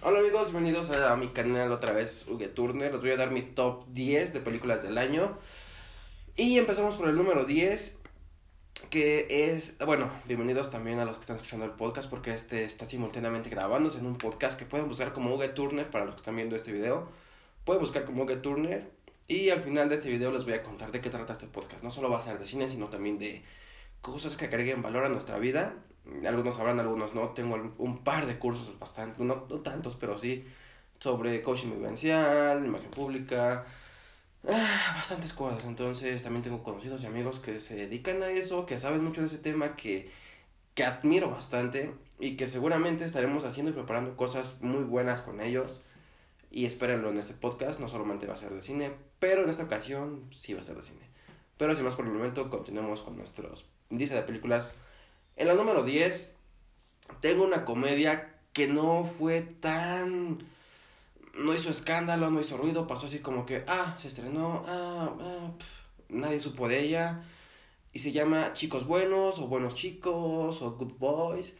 Hola amigos, bienvenidos a mi canal otra vez, Uge Turner. Les voy a dar mi top 10 de películas del año. Y empezamos por el número 10, que es, bueno, bienvenidos también a los que están escuchando el podcast, porque este está simultáneamente grabándose en un podcast que pueden buscar como Uge Turner para los que están viendo este video. Pueden buscar como Uge Turner. Y al final de este video les voy a contar de qué trata este podcast. No solo va a ser de cine, sino también de cosas que agreguen valor a nuestra vida. Algunos sabrán, algunos no. Tengo un par de cursos bastante, no, tantos, pero sí, sobre coaching vivencial, imagen pública, ah, bastantes cosas. Entonces también tengo conocidos y amigos que se dedican a eso, que saben mucho de ese tema, que, que admiro bastante y que seguramente estaremos haciendo y preparando cosas muy buenas con ellos. Y espérenlo en ese podcast, no solamente va a ser de cine, pero en esta ocasión sí va a ser de cine. Pero sin más por el momento, continuemos con nuestros índices de películas. En la número 10, tengo una comedia que no fue tan... No hizo escándalo, no hizo ruido, pasó así como que, ah, se estrenó, ah, ah nadie supo de ella. Y se llama Chicos Buenos, o Buenos Chicos, o Good Boys.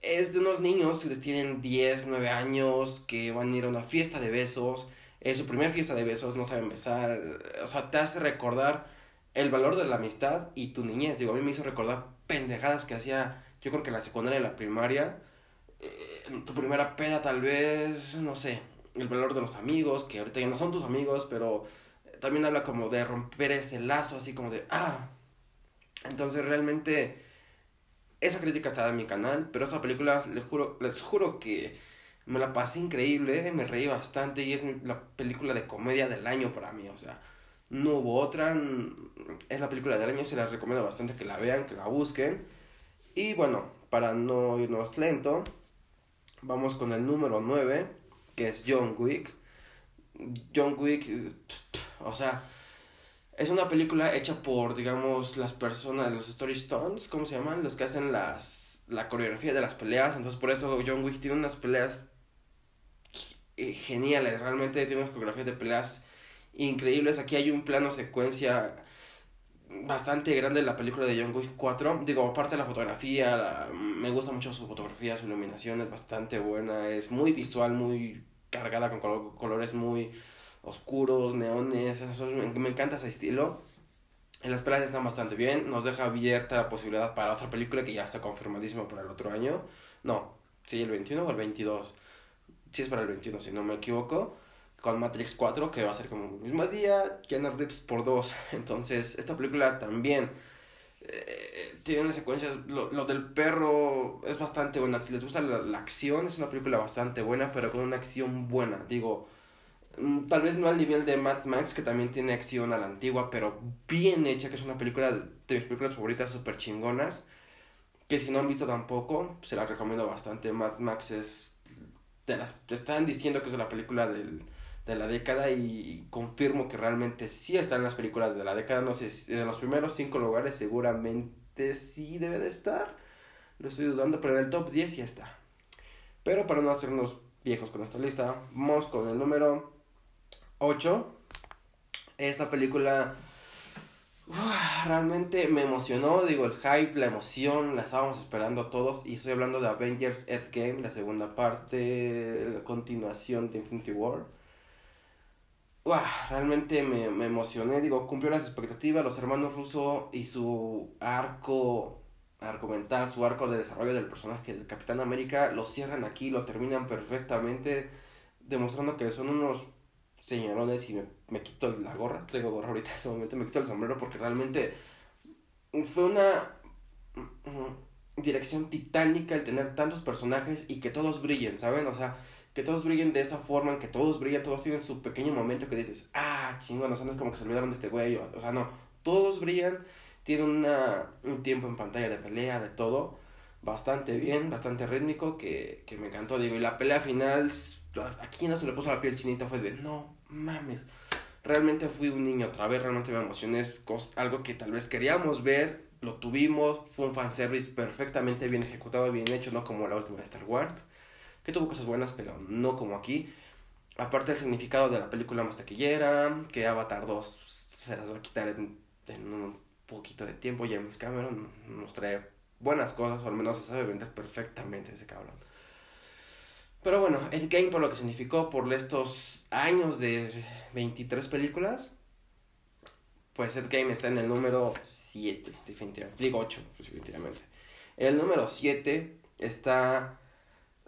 Es de unos niños que tienen 10, 9 años, que van a ir a una fiesta de besos. Es su primera fiesta de besos, no saben besar. O sea, te hace recordar el valor de la amistad y tu niñez. Digo, a mí me hizo recordar pendejadas que hacía, yo creo que en la secundaria y la primaria. Eh, tu primera peda tal vez, no sé, el valor de los amigos, que ahorita ya no son tus amigos, pero también habla como de romper ese lazo, así como de, ah. Entonces realmente esa crítica está en mi canal, pero esa película les juro, les juro que me la pasé increíble, me reí bastante y es la película de comedia del año para mí, o sea, no hubo otra. Es la película del año, se las recomiendo bastante que la vean, que la busquen. Y bueno, para no irnos lento, vamos con el número 9, que es John Wick. John Wick, o sea, es una película hecha por, digamos, las personas, los Story Stones, ¿cómo se llaman? Los que hacen las, la coreografía de las peleas. Entonces, por eso John Wick tiene unas peleas eh, geniales. Realmente tiene unas coreografías de peleas increíbles. Aquí hay un plano secuencia bastante grande de la película de John Wick 4. Digo, aparte de la fotografía, me gusta mucho su fotografía, su iluminación es bastante buena, es muy visual, muy cargada con colores muy oscuros, neones, eso, me, encanta ese estilo. Las pelas están bastante bien, nos deja abierta la posibilidad para otra película que ya está confirmadísima para el otro año. No, sí, el 21 o el 22. Sí es para el 21, si no me equivoco con Matrix 4, que va a ser como el mismo día, Keanu Reeves por dos. Entonces, esta película también eh, tiene secuencias. Lo, lo, del perro es bastante buena. Si les gusta la, la, acción, es una película bastante buena, pero con una acción buena. Digo, mm, tal vez no al nivel de Mad Max, que también tiene acción a la antigua, pero bien hecha, que es una película de mis películas favoritas, súper chingonas. Que si no han visto tampoco, se las recomiendo bastante. Mad Max es. De las, están diciendo que es la película del de la década y confirmo que realmente sí está en las películas de la década. No sé, si en los primeros cinco lugares seguramente sí debe de estar. Lo estoy dudando, pero en el top 10 ya está. Pero para no hacernos viejos con esta lista, vamos con el número 8. Esta película realmente me emocionó, digo, el hype, la emoción, la estábamos esperando todos. Y estoy hablando de Avengers Endgame, la segunda parte, la continuación de Infinity War realmente me, me, emocioné, digo, cumplió las expectativas, los hermanos Russo y su arco argumental, su arco de desarrollo del personaje del Capitán América, lo cierran aquí, lo terminan perfectamente, demostrando que son unos señorones y me, me quito la gorra, tengo gorra ahorita en ese momento, me quito el sombrero porque realmente fue una mm, dirección titánica el tener tantos personajes y que todos brillen, ¿saben? O sea, que todos brillen de esa forma, que todos brillan, todos tienen su pequeño momento que dices, ah, chingón, o sea, no es como que se olvidaron de este güey, o, sea, no, todos brillan, tienen una, un tiempo en pantalla de pelea, de todo, bastante bien, bastante rítmico, que, que me encantó, digo, y la pelea final, aquí no se le puso la piel chinita, fue de, no mames, realmente fui un niño otra vez, realmente me emocioné, es algo que tal vez queríamos ver, lo tuvimos, fue un fanservice perfectamente bien ejecutado, bien hecho, no como la última de Star Wars que tuvo cosas buenas, pero no como aquí. Aparte del significado de la película más taquillera, que Avatar 2 se las va a quitar en, un poquito de tiempo. James Cameron nos trae buenas cosas, o al menos se sabe vender perfectamente ese cabrón. Pero bueno, Ed Game por lo que significó por estos años de 23 películas, pues Ed Game está en el número 7, definitivamente. Digo 8, pues, definitivamente. El número 7 está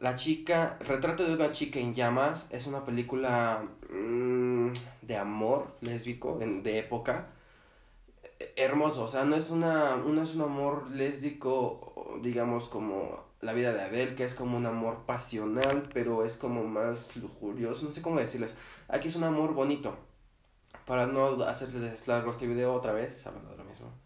La chica, Retrato de una chica en llamas. Es una película mmm, de amor lésbico, en, de época. Hermoso, o sea, no es, una, no es un amor lésbico, digamos, como la vida de Adele, que es como un amor pasional, pero es como más lujurioso, no sé cómo decirles. Aquí es un amor bonito. Para no hacerles largo este video otra vez, hablando de lo mismo.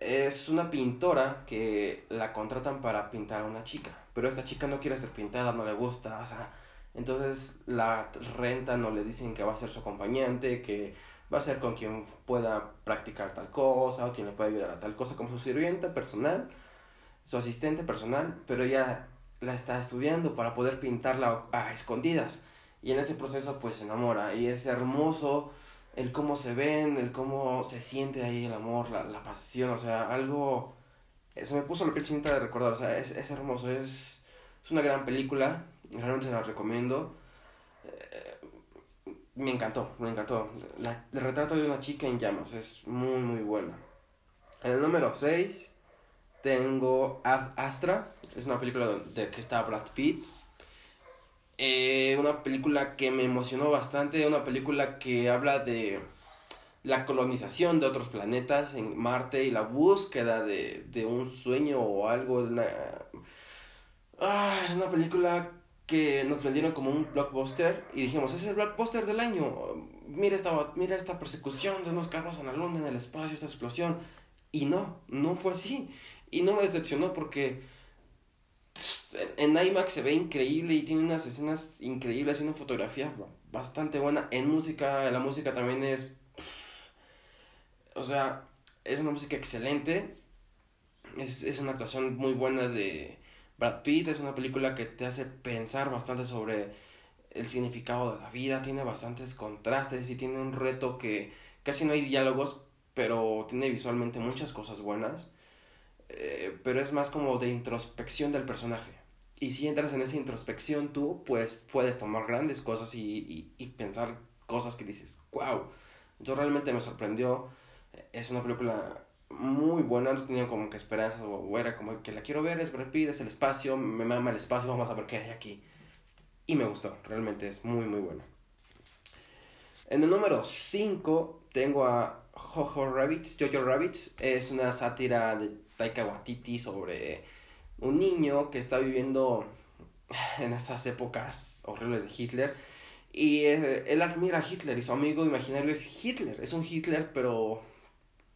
Es una pintora que la contratan para pintar a una chica, pero esta chica no quiere ser pintada, no le gusta, o sea, entonces la rentan o le dicen que va a ser su acompañante, que va a ser con quien pueda practicar tal cosa o quien le pueda ayudar a tal cosa, como su sirvienta personal su asistente personal, pero ella la está estudiando para poder pintarla a escondidas. Y en ese proceso pues se enamora y es hermoso el cómo se ven, el cómo se siente ahí el amor, la, la pasión, o sea, algo... Se me puso la piel chinita de recordar, o sea, es, es hermoso, es, es una gran película, realmente se la recomiendo. Eh, me encantó, me encantó. La, el retrato de una chica en llamas es muy, muy bueno. En el número 6 tengo Ad Astra, es una película de que está Brad Pitt. Eh, una película que me emocionó bastante, una película que habla de la colonización de otros planetas en Marte y la búsqueda de, de un sueño o algo. Una... Ah, es una película que nos vendieron como un blockbuster y dijimos, es el blockbuster del año. Mira esta, mira esta persecución de unos carros en la luna, en el espacio, esta explosión. Y no, no fue así. Y no me decepcionó porque en IMAX se ve increíble y tiene unas escenas increíbles y una fotografía bastante buena. En música, la música también es... O sea, es una música excelente. Es, es una actuación muy buena de Brad Pitt. Es una película que te hace pensar bastante sobre el significado de la vida. Tiene bastantes contrastes y tiene un reto que casi no hay diálogos, pero tiene visualmente muchas cosas buenas. Eh, pero es más como de introspección del personaje. Y si entras en esa introspección tú, pues puedes tomar grandes cosas y, y, pensar cosas que dices, wow. Yo realmente me sorprendió. Es una película muy buena, no tenía como que esperanzas o era como que la quiero ver, es Brad es el espacio, me mama el espacio, vamos a ver qué hay aquí. Y me gustó, realmente es muy muy bueno. En el número 5 tengo a Jojo Rabbits, Jojo Rabbits, es una sátira de Taika Waititi sobre un niño que está viviendo en esas épocas horribles de Hitler. Y eh, él admira a Hitler y su amigo imaginario es Hitler. Es un Hitler, pero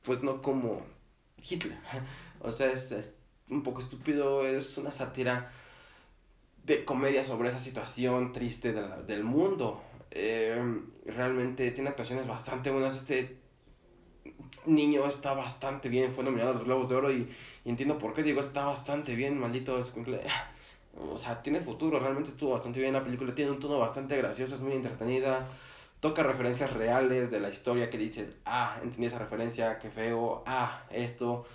pues no como Hitler. o sea, es, un poco estúpido, es una sátira de comedia sobre esa situación triste del mundo. Eh, realmente tiene actuaciones bastante buenas. Este niño está bastante bien, fue nominado a los Globos de Oro y, entiendo por qué digo está bastante bien, maldito. O sea, tiene futuro, realmente estuvo bastante bien la película, tiene un tono bastante gracioso, es muy entretenida, toca referencias reales de la historia que dices, ah, entendí esa referencia, qué feo, ah, esto,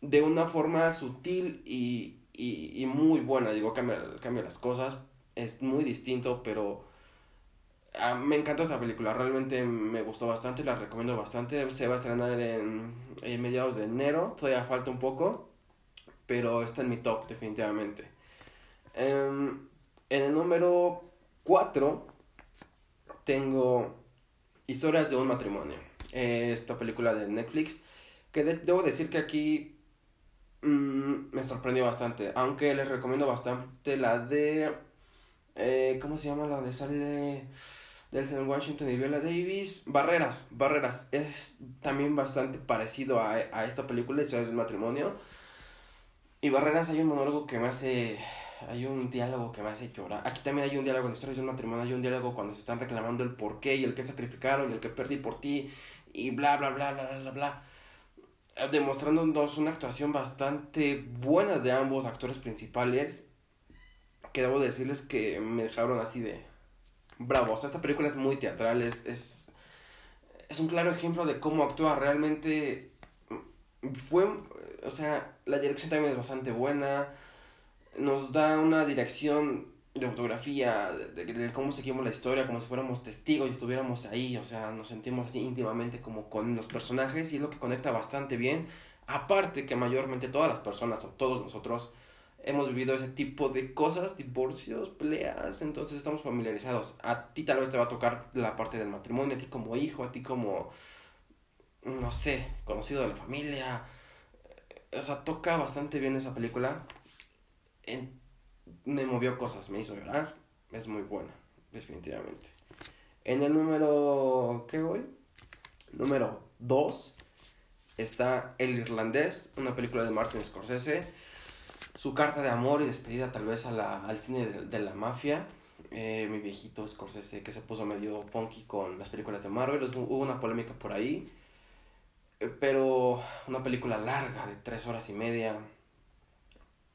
de una forma sutil y, y, y muy buena, digo, cambia, cambia las cosas, es muy distinto, pero Ah, me encantó esta película, realmente me gustó bastante, la recomiendo bastante. Se va a estrenar en, mediados de enero, todavía falta un poco, pero está en mi top definitivamente. Em, en el número 4 tengo Historias de un matrimonio. esta película de Netflix, que debo decir que aquí mm, me sorprendió bastante, aunque les recomiendo bastante la de... Eh, ¿Cómo se llama la de sale? Denzel Washington y Viola Davis. Barreras, Barreras. Es también bastante parecido a, a esta película, Historias del Matrimonio. Y Barreras hay un monólogo que me hace... Hay un diálogo que me hace llorar. Aquí también hay un diálogo en Historias del Matrimonio. Hay un diálogo cuando se están reclamando el por qué y el que sacrificaron y el que perdí por ti. Y bla, bla, bla, bla, bla, bla. Eh, demostrándonos una actuación bastante buena de ambos actores principales. Que debo decirles que me dejaron así de bravo. O sea, esta película es muy teatral, es, es, es un claro ejemplo de cómo actúa realmente. Fue, o sea, la dirección también es bastante buena. Nos da una dirección de fotografía, de, cómo seguimos la historia, como si fuéramos testigos y estuviéramos ahí, o sea, nos sentimos así íntimamente como con los personajes y es lo que conecta bastante bien. Aparte que mayormente todas las personas o todos nosotros hemos vivido ese tipo de cosas, divorcios, peleas, entonces estamos familiarizados. A ti tal vez te va a tocar la parte del matrimonio, a ti como hijo, a ti como, no sé, conocido de la familia. O sea, toca bastante bien esa película. Me movió cosas, me hizo llorar. Es muy buena, definitivamente. En el número, ¿qué voy? Número 2 está El Irlandés, una película de Martin Scorsese. Su carta de amor y despedida tal vez a la, al cine de, la mafia. Eh, mi viejito Scorsese que se puso medio punky con las películas de Marvel. Hubo una polémica por ahí. Eh, pero una película larga de tres horas y media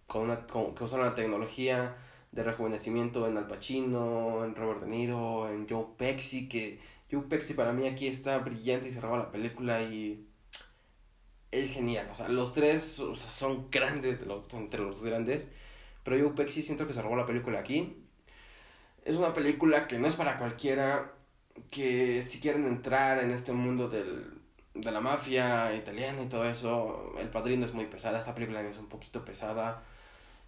con una, con, que usaron la tecnología de rejuvenecimiento en Al Pacino, en Robert De Niro, en Joe Pesci, que Joe Pesci para mí aquí está brillante y cerraba la película y es genial, o sea, los tres son grandes entre los grandes, pero Joe Pesci siento que se robó la película aquí. Es una película que no es para cualquiera, que si quieren entrar en este mundo del, de la mafia italiana y todo eso, El Padrino es muy pesada, esta película es un poquito pesada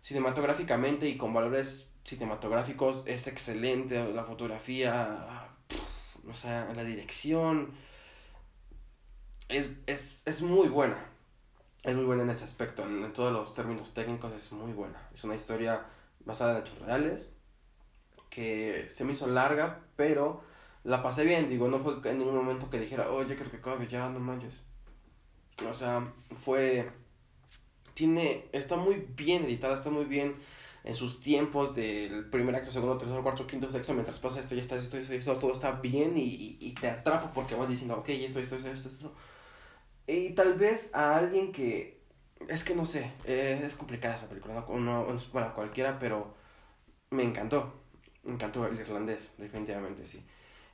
cinematográficamente y con valores cinematográficos es excelente, la fotografía, o sea, la dirección es, es, es muy buena. Es muy buena en ese aspecto, en, todos los términos técnicos es muy buena. Es una historia basada en hechos reales que se me hizo larga, pero la pasé bien. Digo, no fue en ningún momento que dijera, oye, creo que acabe ya, no manches. O sea, fue tiene, está muy bien editada, está muy bien en sus tiempos del primer acto, segundo, tercero, cuarto, quinto, sexto, mientras pasa esto, ya está, esto, esto, esto, todo está bien y, y, te atrapa porque vas diciendo, ok, esto, esto, esto, esto, esto. Y tal vez a alguien que, es que no sé, es complicada esa película, no, no, para cualquiera, pero me encantó, me encantó el irlandés, definitivamente, sí.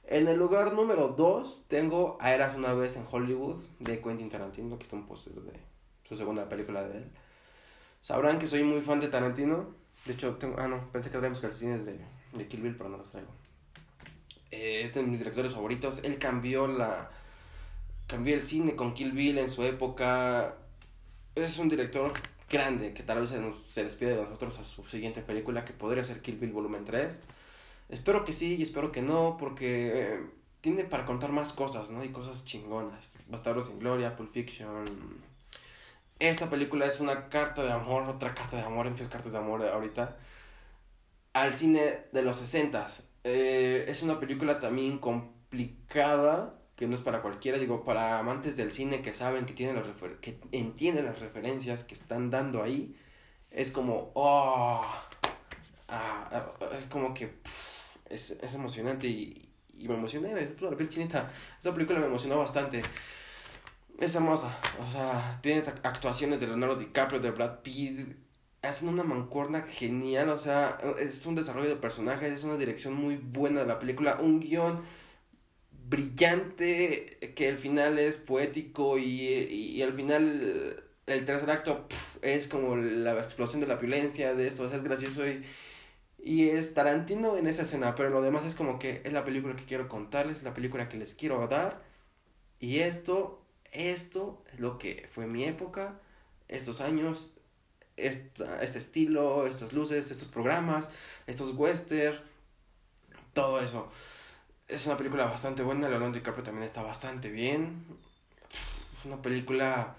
En el lugar número 2 tengo A Eras una vez en Hollywood de Quentin Tarantino, que está un póster de su segunda película de él. Sabrán que soy muy fan de Tarantino. De hecho, tengo, ah, no, pensé que traíamos calcetines de, de Kill Bill, pero no los traigo. Eh, este es mis directores favoritos. Él cambió la. Cambió el cine con Kill Bill en su época. Es un director grande que tal vez se, se despide de nosotros a su siguiente película que podría ser Kill Bill Volumen 3. Espero que sí y espero que no, porque eh, tiene para contar más cosas, ¿no? Y cosas chingonas. Bastardos sin Gloria, Pulp Fiction, esta película es una carta de amor, otra carta de amor, en cartas de amor ahorita, al cine de los 60 eh, es una película también complicada, que no es para cualquiera, digo, para amantes del cine que saben que, tienen las que entienden las referencias que están dando ahí, es como, oh, ah, ah, es como que es, es, emocionante y, y me emocioné, chinita, esta película me emocionó bastante es hermosa. O sea, tiene actuaciones de Leonardo DiCaprio, de Brad Pitt. Hacen una mancuerna genial. O sea, es un desarrollo de personajes. Es una dirección muy buena de la película. Un guion brillante. Que al final es poético. Y, y, al final el tercer acto es como la explosión de la violencia. De esto. Es gracioso y. Y es Tarantino en esa escena, pero lo demás es como que es la película que quiero contarles, la película que les quiero dar. Y esto esto es lo que fue mi época, estos años, esta, este estilo, estas luces, estos programas, estos western, todo eso. Es una película bastante buena, Leonardo DiCaprio también está bastante bien. Es una película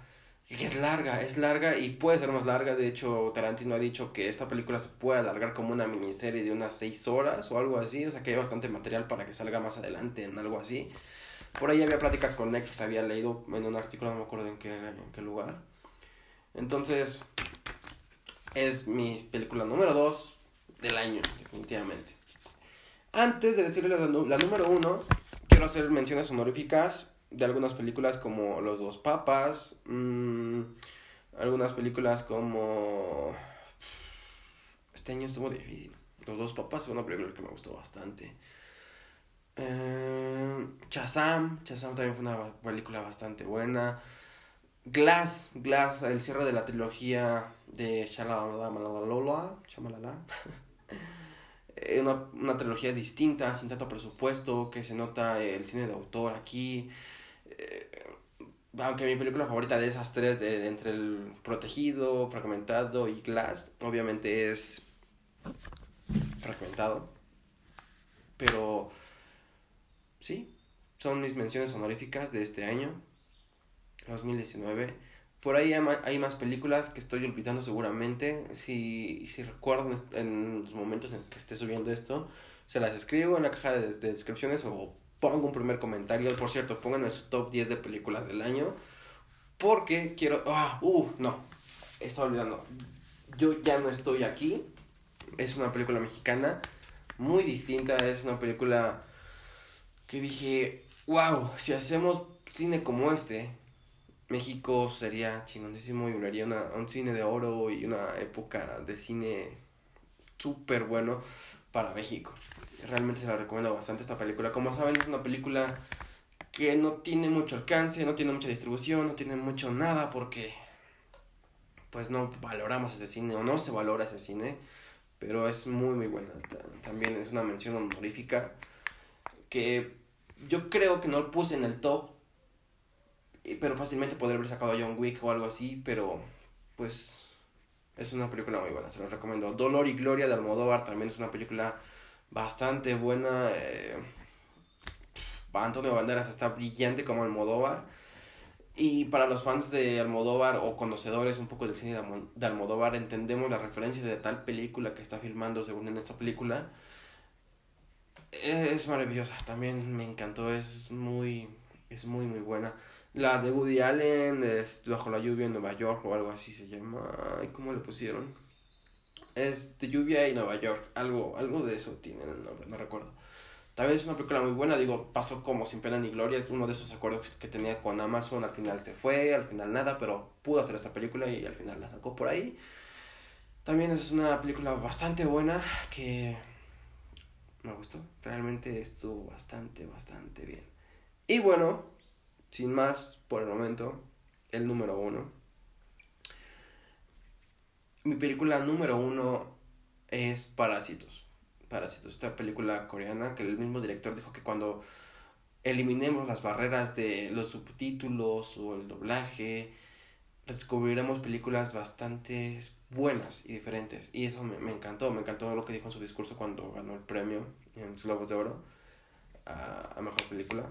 que es larga, es larga y puede ser más larga. De hecho, Tarantino ha dicho que esta película se puede alargar como una miniserie de unas 6 horas o algo así. O sea que hay bastante material para que salga más adelante en algo así. Por ahí había pláticas con Netflix, había leído en un artículo, no me acuerdo en qué, en qué lugar. Entonces, es mi película número 2 del año, definitivamente. Antes de decirle la, número 1, quiero hacer menciones honoríficas de algunas películas como Los dos papas, mmm, algunas películas como... Este año estuvo difícil. Los dos papas fue una película que me gustó bastante. Eh, Chazam, Chazam también fue una película bastante buena. Glass, Glass, el cierre de la trilogía de Shamalala, eh, una, una trilogía distinta, sin tanto presupuesto, que se nota el cine de autor aquí. Eh, aunque mi película favorita de esas tres, de, entre el protegido, fragmentado y Glass, obviamente es fragmentado. Pero sí, son mis menciones honoríficas de este año, 2019. Por ahí hay más películas que estoy olvidando seguramente. Si, si recuerdo en los momentos en que esté subiendo esto, se las escribo en la caja de, de descripciones o pongo un primer comentario. Por cierto, pónganme su top 10 de películas del año. Porque quiero... Ah, uh, no. Estaba olvidando. Yo ya no estoy aquí. Es una película mexicana. Muy distinta. Es una película que dije... Wow, si hacemos cine como este, México sería chingonísimo y una, un cine de oro y una época de cine súper bueno para México. Realmente se la recomiendo bastante esta película. Como saben, es una película que no tiene mucho alcance, no tiene mucha distribución, no tiene mucho nada porque pues no valoramos ese cine o no se valora ese cine, pero es muy muy buena. También es una mención honorífica que yo creo que no lo puse en el top, pero fácilmente podría haber sacado a John Wick o algo así, pero pues es una película muy buena, se los recomiendo. Dolor y Gloria de Almodóvar también es una película bastante buena. Eh, Antonio Banderas está brillante como Almodóvar. Y para los fans de Almodóvar o conocedores un poco del cine de Almodóvar, entendemos la referencia de tal película que está filmando según en esta película. Es maravillosa, también me encantó, es muy, es muy, muy buena. La de Woody Allen, es Bajo la lluvia en Nueva York o algo así se llama. ¿Cómo le pusieron? Es de lluvia y Nueva York, algo, algo de eso tiene el nombre, no recuerdo. También es una película muy buena, digo, pasó como sin pena ni gloria, es uno de esos acuerdos que tenía con Amazon, al final se fue, al final nada, pero pudo hacer esta película y al final la sacó por ahí. También es una película bastante buena que me gustó, realmente estuvo bastante, bastante bien. Y bueno, sin más por el momento, el número uno. Mi película número uno es Parásitos. Parásitos, esta película coreana que el mismo director dijo que cuando eliminemos las barreras de los subtítulos o el doblaje, descubriremos películas bastante buenas y diferentes. Y eso me, encantó, me encantó lo que dijo en su discurso cuando ganó el premio en los Globos de Oro a Mejor Película.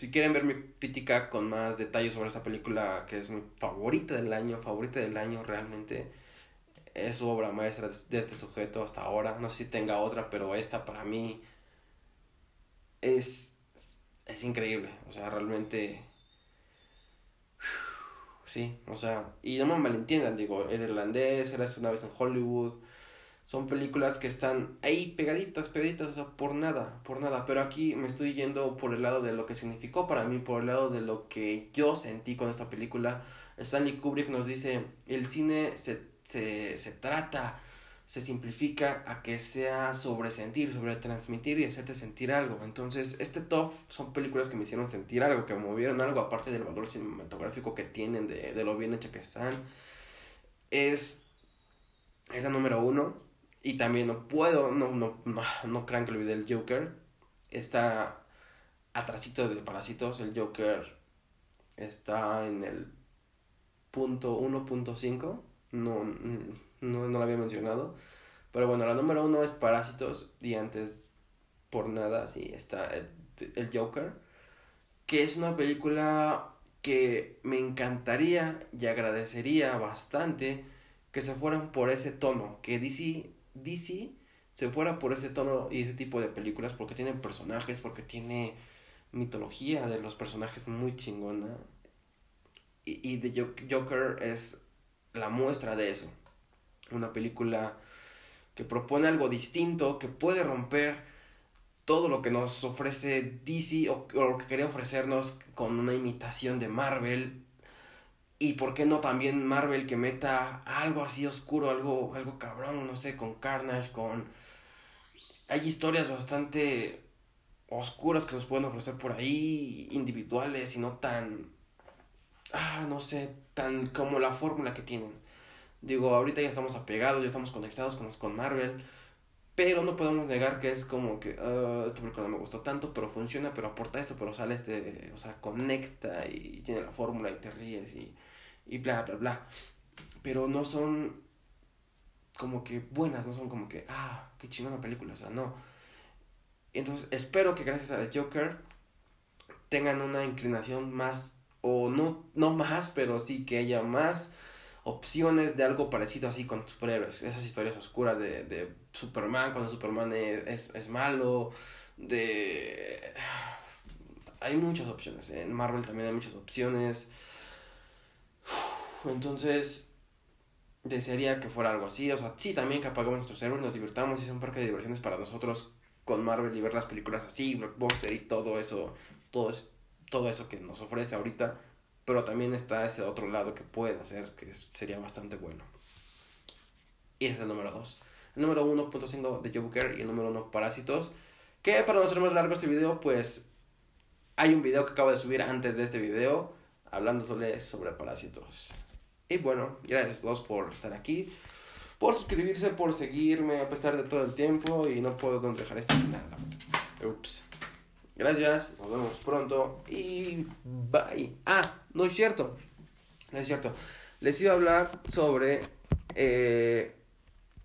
Si quieren ver mi crítica con más detalles sobre esta película, que es mi favorita del año, favorita del año realmente, es su obra maestra de este sujeto hasta ahora. No sé si tenga otra, pero esta para mí es, es increíble. O sea, realmente... Sí, o sea, y no me malentiendan, digo, el irlandés, eras una vez en Hollywood, son películas que están ahí pegaditas, pegaditas, o sea, por nada, por nada, pero aquí me estoy yendo por el lado de lo que significó para mí, por el lado de lo que yo sentí con esta película. Stanley Kubrick nos dice, el cine se se, se trata, se simplifica a que sea sobre sentir, sobre transmitir y hacerte sentir algo. Entonces, este top son películas que me hicieron sentir algo, que me movieron algo, aparte del valor cinematográfico que tienen, de, de lo bien hecha que están. Es, es la número uno. Y también no puedo, no, no, no, no crean que olvidé el Joker. Está atrasito de Parásitos, el Joker está en el punto 1.5 no, no, no lo había mencionado. Pero bueno, la número uno es Parásitos y antes por nada, sí, está el, el, Joker, que es una película que me encantaría y agradecería bastante que se fueran por ese tono, que DC, DC se fuera por ese tono y ese tipo de películas porque tiene personajes, porque tiene mitología de los personajes muy chingona. Y, y The Joker es la muestra de eso. Una película que propone algo distinto, que puede romper todo lo que nos ofrece DC o, lo que quería ofrecernos con una imitación de Marvel. Y por qué no también Marvel que meta algo así oscuro, algo, algo cabrón, no sé, con Carnage, con... Hay historias bastante oscuras que nos pueden ofrecer por ahí, individuales y no tan ah, no sé, tan como la fórmula que tienen. Digo, ahorita ya estamos apegados, ya estamos conectados con, con Marvel, pero no podemos negar que es como que uh, esta película no me gustó tanto, pero funciona, pero aporta esto, pero sale este, o sea, conecta y tiene la fórmula y te ríes y, y bla, bla, bla. Pero no son como que buenas, no son como que, ah, qué chingona película, o sea, no. Entonces, espero que gracias a The Joker tengan una inclinación más, o no, no más, pero sí que haya más opciones de algo parecido así con superhéroes. Esas historias oscuras de, de Superman, cuando Superman es, es, malo, de... Hay muchas opciones. En Marvel también hay muchas opciones. Entonces, desearía que fuera algo así. O sea, sí, también que apagamos nuestros héroes, nos divirtamos y es un parque de diversiones para nosotros con Marvel y ver las películas así, Blockbuster y todo eso, todo, todo eso que nos ofrece ahorita pero también está ese otro lado que puede hacer, que sería bastante bueno. Y ese es el número 2. El número 1.5 de Joker y el número 1 Parásitos. Que para no hacer más largo este video, pues hay un video que acabo de subir antes de este video hablándole sobre Parásitos. Y bueno, gracias a todos por estar aquí, por suscribirse, por seguirme a pesar de todo el tiempo y no puedo dejar esto. Nada, ups. Gracias, nos vemos pronto y bye. Ah, no es cierto, no es cierto. Les iba a hablar sobre... Eh,